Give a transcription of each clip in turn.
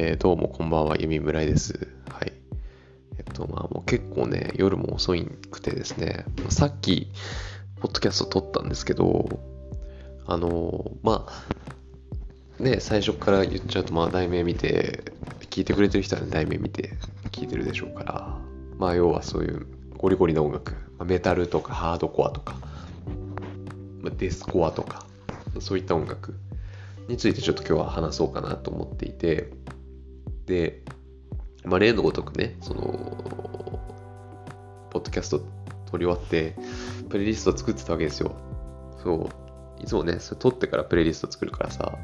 えー、どうもこんばんは、ゆみむらいです。はい。えっと、まあもう結構ね、夜も遅いくてですね、さっき、ポッドキャスト撮ったんですけど、あのまあ、ね、最初から言っちゃうと、まあ題名見て、聞いてくれてる人は、ね、題名見て聞いてるでしょうから、まあ要はそういうゴリゴリな音楽、メタルとかハードコアとか、デスコアとか、そういった音楽についてちょっと今日は話そうかなと思っていて、で、まあ、例のごとくね、その、ポッドキャスト撮り終わって、プレイリスト作ってたわけですよ。そう。いつもね、それ撮ってからプレイリスト作るからさ、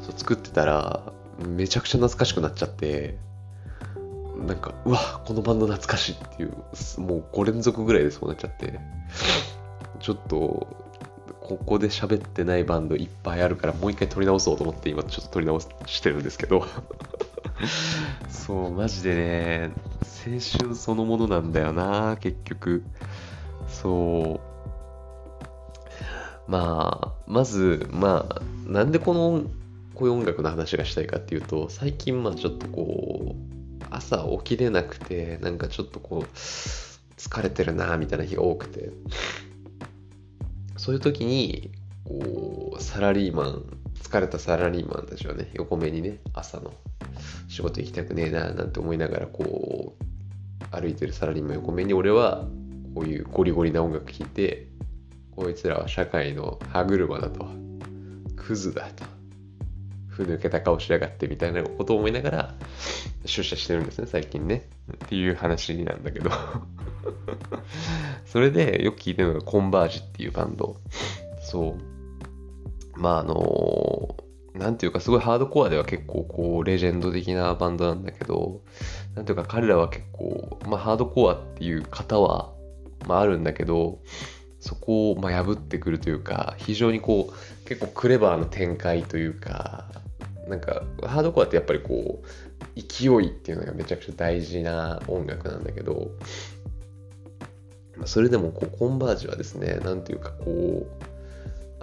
そう作ってたら、めちゃくちゃ懐かしくなっちゃって、なんか、うわ、このバンド懐かしいっていう、もう5連続ぐらいでそうなっちゃって、ちょっと、ここで喋ってないバンドいっぱいあるから、もう一回撮り直そうと思って今ちょっと撮り直してるんですけどそう、マジでね、青春そのものなんだよな、結局。そう。まあ、まず、まあ、なんでこの、こういう音楽の話がしたいかっていうと、最近、まあちょっとこう、朝起きれなくて、なんかちょっとこう、疲れてるな、みたいな日が多くて、そういう時に、こう、サラリーマン、疲れたサラリーマンたちはね、横目にね、朝の仕事行きたくねえななんて思いながらこう歩いてるサラリーマン横目に俺はこういうゴリゴリな音楽聴いてこいつらは社会の歯車だと。クズだと。ふぬけた顔しやがってみたいなことを思いながら出社してるんですね最近ね。っていう話なんだけど。それでよく聞いてるのがコンバージっていうバンド。そう。まああのなんていうかすごいハードコアでは結構こうレジェンド的なバンドなんだけど、なんていうか彼らは結構、まあハードコアっていう型は、まああるんだけど、そこをまあ破ってくるというか、非常にこう結構クレバーな展開というか、なんかハードコアってやっぱりこう勢いっていうのがめちゃくちゃ大事な音楽なんだけど、それでもこうコンバージはですね、なんていうかこう、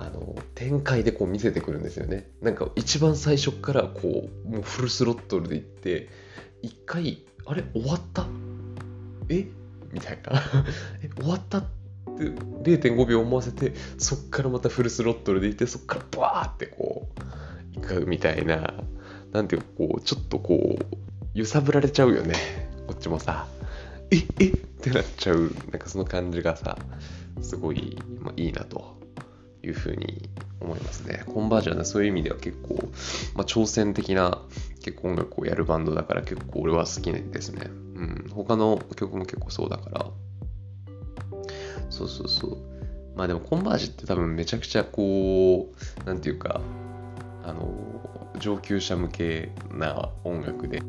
あの展開でこう見せてくるんですよね。なんか一番最初からこうもうフルスロットルでいって一回あれ終わった？え？みたいな。え終わったって0.5秒思わせてそっからまたフルスロットルでいってそっからバーってこういくみたいな。なんていうかこうちょっとこう揺さぶられちゃうよね。こっちもさ。え？え？ってなっちゃう。なんかその感じがさすごい、まあ、いいなと。いうふうに思いますね。コンバージョンはそういう意味では結構、まあ、挑戦的な結構音楽をやるバンドだから結構俺は好きですね。うん。他の曲も結構そうだから。そうそうそう。まあでもコンバージって多分めちゃくちゃこう、なんていうか、あの、上級者向けな音楽で。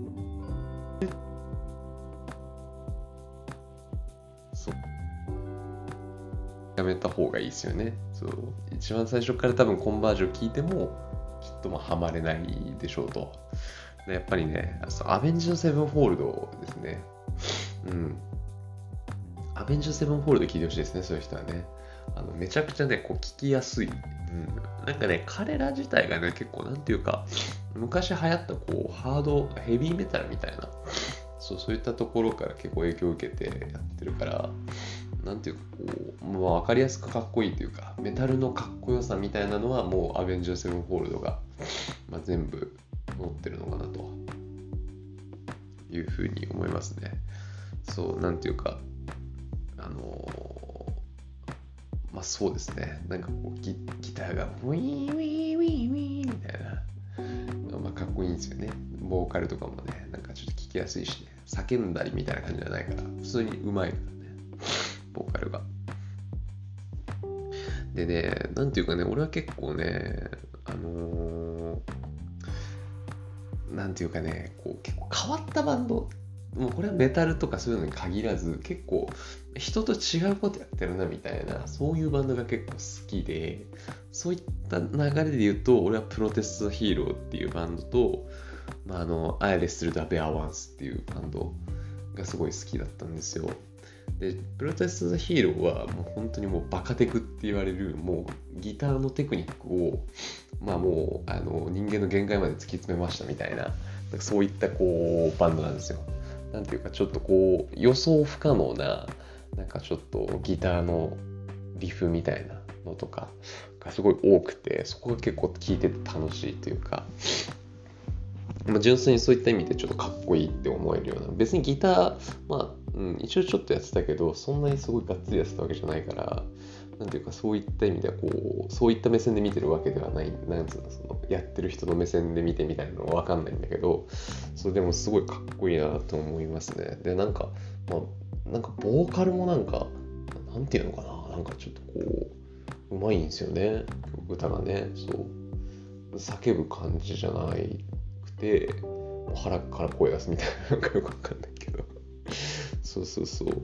やめた方がいいですよね。そう一番最初から多分コンバージョン聞いてもきっともハマれないでしょうと。やっぱりね、アベンジのセブンフォールドですね。うん。アベンジのセブンフォールド聞いてほしいですね、そういう人はね。あのめちゃくちゃね、こう聞きやすい。うん。なんかね、彼ら自体がね、結構なんていうか、昔流行ったこうハード、ヘビーメタルみたいな、そうそういったところから結構影響を受けてやってるから、なんていうかこう、まあ、分かりやすくかっこいいというかメタルのかっこよさみたいなのはもうアベンジャーセブンフォールドが、まあ、全部持ってるのかなと。いうふうに思いますね。そうなんていうかあのー、まあそうですね。なんかこうギギターがウィーウィーウィーウィーみたいな。まあかっこいいんですよね。ボーカルとかもねなんかちょっと聞きやすいしね。叫んだりみたいな感じじゃないから普通にうまいから。ボーカルが。でね、なんていうかね、俺は結構ね、あのー、なんていうかね、こう結構変わったバンド、もうこれはメタルとかそういうのに限らず、結構人と違うことやってるなみたいな、そういうバンドが結構好きで、そういった流れで言うと、俺はプロテストヒーローっていうバンドと、まあ、あの、アイレスルダ・ベア・ワンスっていうバンドがすごい好きだったんですよ。で、プロテスト・ザ・ヒーローはもう本当にもうバカテクって言われるもうギターのテクニックをまあもうあの人間の限界まで突き詰めましたみたいなそういったこうバンドなんですよ。なんていうかちょっとこう予想不可能ななんかちょっとギターのリフみたいなのとかがすごい多くてそこが結構聴いてて楽しいというか、まあ、純粋にそういった意味でちょっとかっこいいって思えるような別にギターまあ、うん、一応ちょっとやってたけどそんなにすごいがっつりやってたわけじゃないからなんていうかそういった意味ではこうそういった目線で見てるわけではないなんつうのそのやってる人の目線で見てみたいなのは分かんないんだけどそれでもすごいかっこいいなと思いますね。でなんかまあなんかボーカルもなんかなんていうのかななんかちょっとこううまいんですよね。歌がね。そう。叫ぶ感じじゃなくて腹から声出すみたいななんかよくわかんない。そうそうそう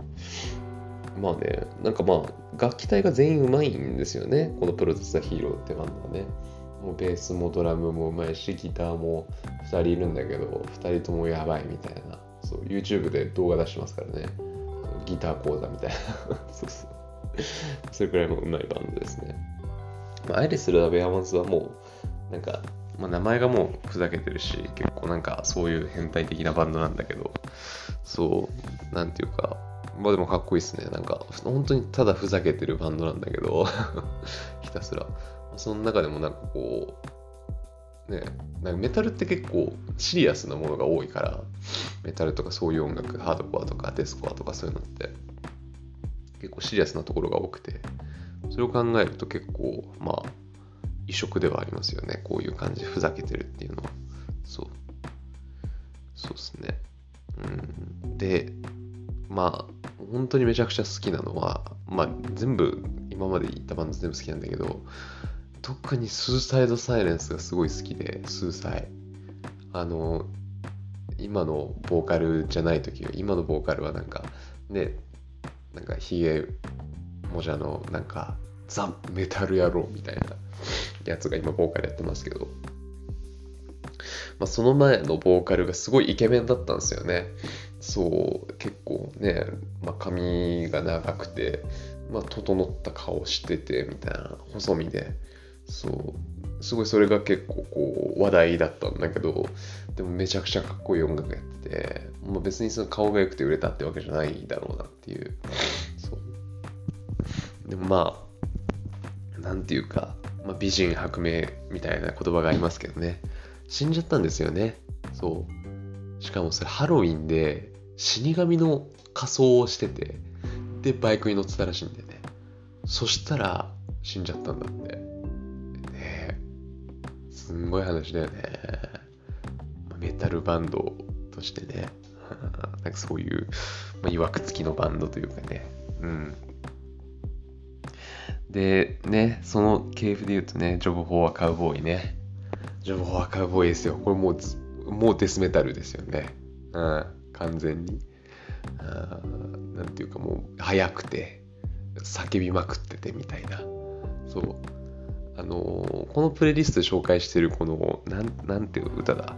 まあね、なんかまあ、楽器隊が全員うまいんですよね。このプロデューサーヒーローってバンドはね。もうベースもドラムもうまいし、ギターも2人いるんだけど、2人ともやばいみたいな。そう、YouTube で動画出してますからね。ギター講座みたいな。そうそう。それくらいもうまいバンドですね。まあ、アイリス・ラベアマンスはもう、なんか、まあ、名前がもうふざけてるし、結構なんかそういう変態的なバンドなんだけど、そう、なんていうか、まあでもかっこいいっすね。なんか、本当にただふざけてるバンドなんだけど ひたすら。その中でもなんかこう、ね、なんかメタルって結構シリアスなものが多いから、メタルとかそういう音楽、ハードコアとかデスコアとかそういうのって、結構シリアスなところが多くて、それを考えると結構、まあ、異色ではありますよね。こういう感じふざけてるっていうのは。そう。そうですね。うん。で、まあ、本当にめちゃくちゃ好きなのは、まあ、全部、今まで言ったバンド全部好きなんだけど、特にスーサイドサイレンスがすごい好きで、スーサイ。あの、今のボーカルじゃない時今のボーカルはなんか、ね、なんかヒゲもじゃの、なんか、ザ・メタル野郎みたいなやつが今ボーカルやってますけど、まあ、その前のボーカルがすごいイケメンだったんですよね。そう結構ね、まあ、髪が長くて、まあ、整った顔しててみたいな細身で。そうすごいそれが結構こう話題だったんだけどでもめちゃくちゃかっこいい音楽やってて、まあ、別にその顔が良くて売れたってわけじゃないだろうなっていう。そう。でもまあなんていうか、まあ、美人薄命みたいな言葉がありますけどね死んじゃったんですよねそうしかもそれハロウィンで死神の仮装をしてて、で、バイクに乗ってたらしいんだよね。そしたら、死んじゃったんだって。ねすんごい話だよね。メタルバンドとしてね。なんかそういう、まあ、曰く付きのバンドというかね。うん。で、ね、その系譜で言うとね、 Job for a Cowboy ね。 Job for a Cowboy ですよ。これもう、もうデスメタルですよね。うん。完全に。なんていうかもう速くて叫びまくっててみたいな。そう。あのー、このプレイリストで紹介してるこの、なん、なんていう歌だ。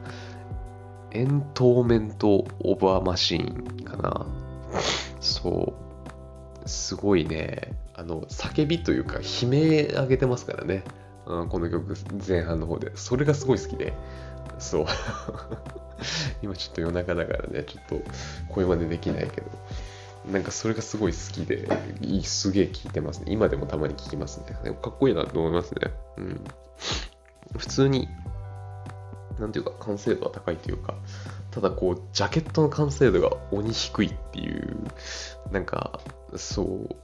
Entombment of a Machine かな。そう。すごいね、あの、叫びというか、悲鳴上げてますからね。うん、この曲、前半の方で。それがすごい好きで。そう。今ちょっと夜中だからね、ちょっと声真似できないけど、なんかそれがすごい好きで、すげえ聴いてますね。今でもたまに聴きますね。かっこいいなと思いますね。うん。普通に、なんていうか完成度は高いというか、ただこう、ジャケットの完成度が鬼低いっていう、なんか、そう、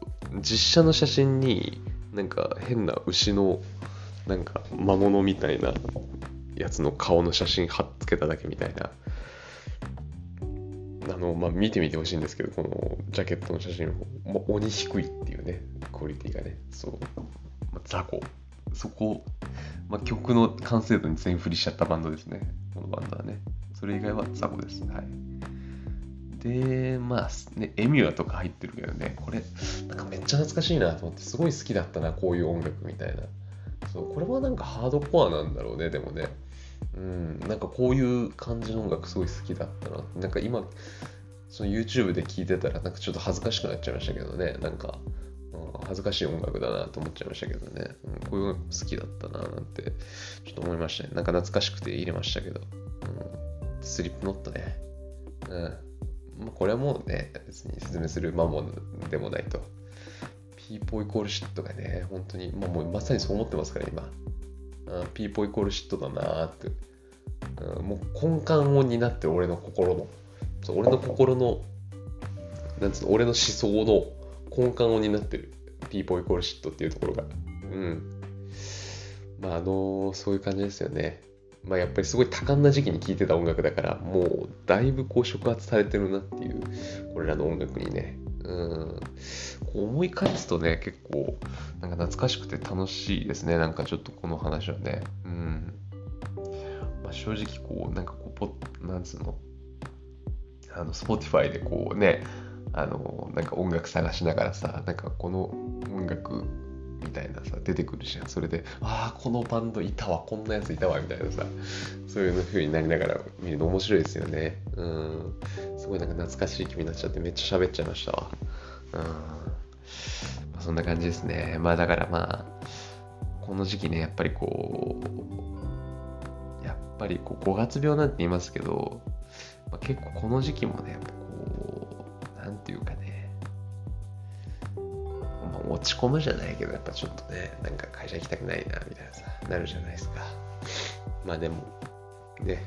実写の写真になんか変な牛のなんか魔物みたいなやつの顔の写真貼っつけただけみたいな。あの、まあ、見てみてほしいんですけど、このジャケットの写真も、鬼低いっていうね、クオリティがね、そう、まあ、雑魚。そこ、まあ、曲の完成度に全振りしちゃったバンドですね、このバンドはね。それ以外は雑魚です。はい。で、まあ、ね、エミュアとか入ってるけどね、これ、なんかめっちゃ懐かしいなと思って、すごい好きだったな、こういう音楽みたいな。そう、これはなんかハードコアなんだろうね、でもね。うん、なんかこういう感じの音楽すごい好きだったな。なんか今、その YouTube で聴いてたらなんかちょっと恥ずかしくなっちゃいましたけどね。なんか、恥ずかしい音楽だなと思っちゃいましたけどね。うん、こういう音楽好きだったななんてちょっと思いましたね。なんか懐かしくて入れましたけど。うん、スリップノットね。うん。まあ、これはもうね、別に説明する間もでもないと。ピーポイコールシットがね、本当に、まあ、もうまさにそう思ってますから、今。あピーポイコールシットだなーって。うん、もう根幹を担ってる俺の心の。そう俺の心の、なんつうの、俺の思想の根幹を担ってる。ピーポイコールシットっていうところが。うん。まあ、あのそういう感じですよね。まあ、やっぱりすごい多感な時期に聴いてた音楽だから、もうだいぶこう触発されてるなっていう、これらの音楽にね。うん。思い返すとね、結構、なんか懐かしくて楽しいですね。なんかちょっとこの話はね。うん。まあ、正直こう、なんかこう、ポなんつうの、あの、Spotify でこうね、あの、なんか音楽探しながらさ、なんかこの音楽みたいなさ、出てくるじゃん。それで、ああ、このバンドいたわ、こんなやついたわ、みたいなさ、そういう風になりながら見るの面白いですよね。うん。すごいなんか懐かしい気になっちゃってめっちゃ喋っちゃいましたわ。うん。まあ、そんな感じですね。まあだからまあ、この時期ね、やっぱりこう、やっぱりこう5月病なんて言いますけど、まあ、結構この時期もね、やっぱこう、なんていうかね、まあ落ち込むじゃないけど、やっぱちょっとね、なんか会社行きたくないな、みたいなさ、なるじゃないですか。まあでも、ね、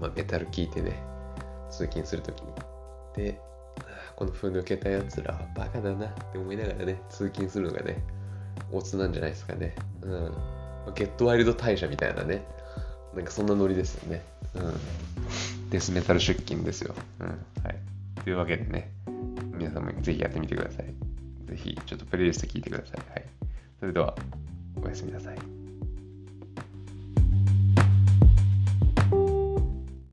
まあメタル聞いてね、通勤するときに、で、この風抜けたやつらはバカだなって思いながらね、通勤するのがね、オツなんじゃないですかね。うん。ゲットワイルド大社みたいなね、なんかそんなノリですよね。うん。デスメタル出勤ですよ。うん。はい。というわけでね、皆さんもぜひやってみてください。ぜひちょっとプレイリスト聞いてください。はい。それでは、おやすみなさい。